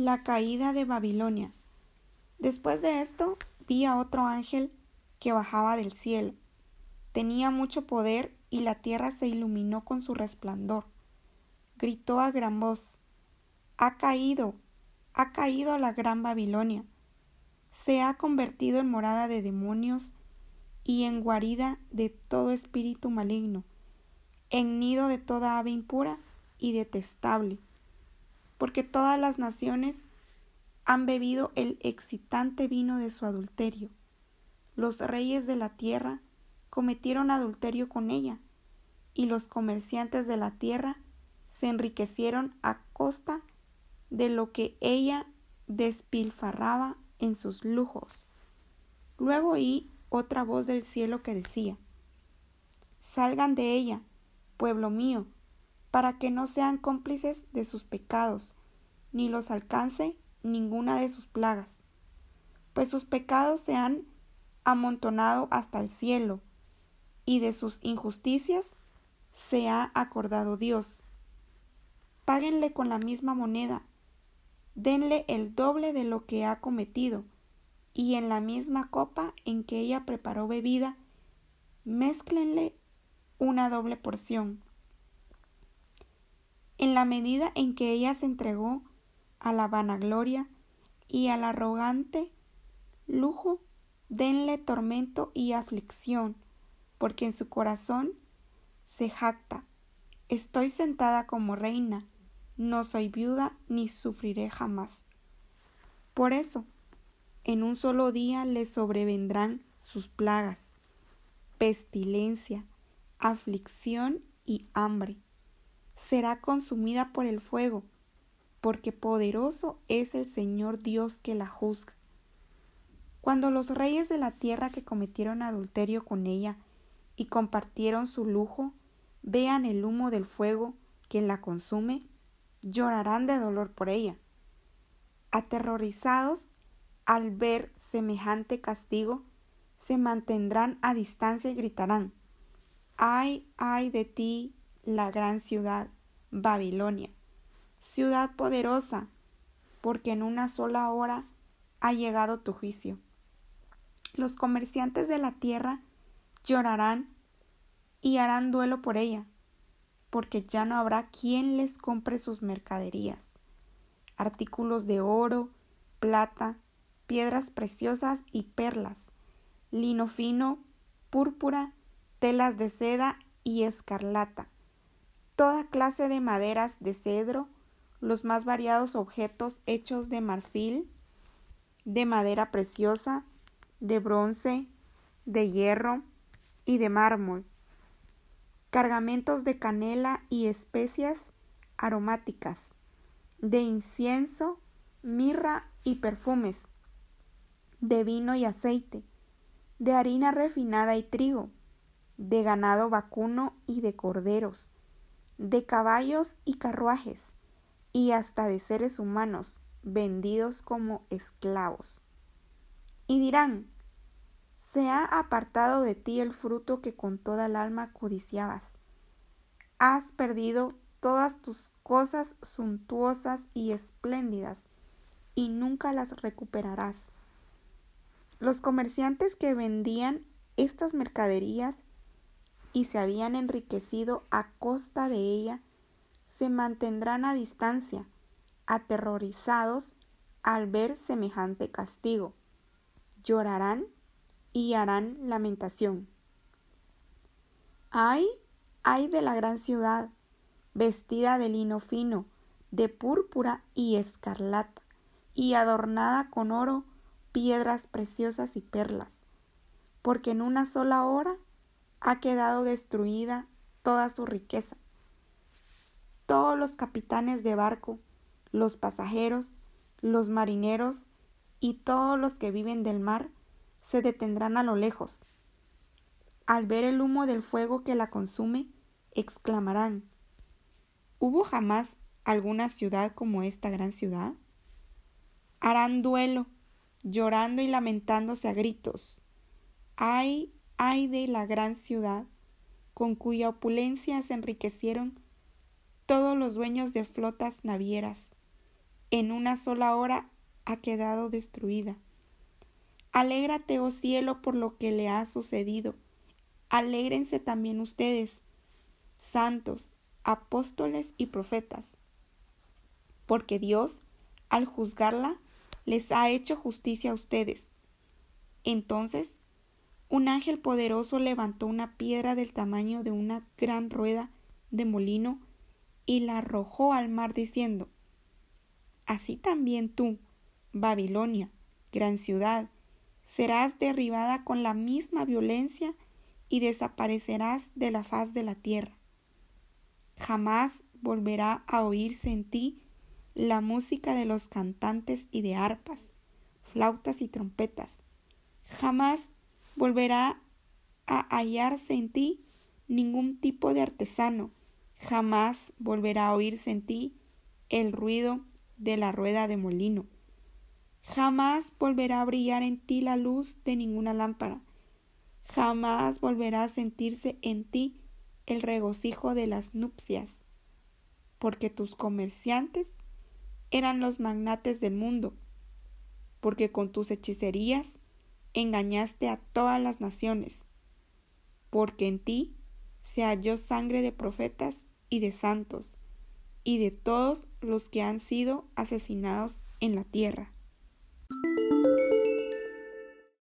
La caída de Babilonia. Después de esto vi a otro ángel que bajaba del cielo. Tenía mucho poder y la tierra se iluminó con su resplandor. Gritó a gran voz, Ha caído, ha caído la gran Babilonia. Se ha convertido en morada de demonios y en guarida de todo espíritu maligno, en nido de toda ave impura y detestable porque todas las naciones han bebido el excitante vino de su adulterio. Los reyes de la tierra cometieron adulterio con ella, y los comerciantes de la tierra se enriquecieron a costa de lo que ella despilfarraba en sus lujos. Luego oí otra voz del cielo que decía, Salgan de ella, pueblo mío, para que no sean cómplices de sus pecados, ni los alcance ninguna de sus plagas, pues sus pecados se han amontonado hasta el cielo, y de sus injusticias se ha acordado Dios. Páguenle con la misma moneda, denle el doble de lo que ha cometido, y en la misma copa en que ella preparó bebida, mézclenle una doble porción en la medida en que ella se entregó a la vanagloria y al arrogante lujo, denle tormento y aflicción, porque en su corazón se jacta. Estoy sentada como reina, no soy viuda ni sufriré jamás. Por eso, en un solo día le sobrevendrán sus plagas, pestilencia, aflicción y hambre será consumida por el fuego, porque poderoso es el Señor Dios que la juzga. Cuando los reyes de la tierra que cometieron adulterio con ella y compartieron su lujo, vean el humo del fuego que la consume, llorarán de dolor por ella. Aterrorizados al ver semejante castigo, se mantendrán a distancia y gritarán, ay, ay de ti, la gran ciudad, Babilonia, ciudad poderosa, porque en una sola hora ha llegado tu juicio. Los comerciantes de la tierra llorarán y harán duelo por ella, porque ya no habrá quien les compre sus mercaderías, artículos de oro, plata, piedras preciosas y perlas, lino fino, púrpura, telas de seda y escarlata, toda clase de maderas de cedro, los más variados objetos hechos de marfil, de madera preciosa, de bronce, de hierro y de mármol, cargamentos de canela y especias aromáticas, de incienso, mirra y perfumes, de vino y aceite, de harina refinada y trigo, de ganado vacuno y de corderos, de caballos y carruajes, y hasta de seres humanos, vendidos como esclavos. Y dirán, se ha apartado de ti el fruto que con toda el alma codiciabas. Has perdido todas tus cosas suntuosas y espléndidas, y nunca las recuperarás. Los comerciantes que vendían estas mercaderías y se habían enriquecido a costa de ella, se mantendrán a distancia, aterrorizados al ver semejante castigo. Llorarán y harán lamentación. Ay, ay de la gran ciudad, vestida de lino fino, de púrpura y escarlata, y adornada con oro, piedras preciosas y perlas, porque en una sola hora ha quedado destruida toda su riqueza. Todos los capitanes de barco, los pasajeros, los marineros y todos los que viven del mar se detendrán a lo lejos. Al ver el humo del fuego que la consume, exclamarán, ¿Hubo jamás alguna ciudad como esta gran ciudad? Harán duelo, llorando y lamentándose a gritos. ¡Ay, ay de la gran ciudad, con cuya opulencia se enriquecieron todos los dueños de flotas navieras, en una sola hora ha quedado destruida. Alégrate, oh cielo, por lo que le ha sucedido. Alégrense también ustedes, santos, apóstoles y profetas, porque Dios, al juzgarla, les ha hecho justicia a ustedes. Entonces, un ángel poderoso levantó una piedra del tamaño de una gran rueda de molino y la arrojó al mar diciendo, Así también tú, Babilonia, gran ciudad, serás derribada con la misma violencia y desaparecerás de la faz de la tierra. Jamás volverá a oírse en ti la música de los cantantes y de arpas, flautas y trompetas. Jamás volverá a hallarse en ti ningún tipo de artesano. Jamás volverá a oírse en ti el ruido de la rueda de molino. Jamás volverá a brillar en ti la luz de ninguna lámpara. Jamás volverá a sentirse en ti el regocijo de las nupcias, porque tus comerciantes eran los magnates del mundo, porque con tus hechicerías engañaste a todas las naciones, porque en ti se halló sangre de profetas y de santos, y de todos los que han sido asesinados en la tierra.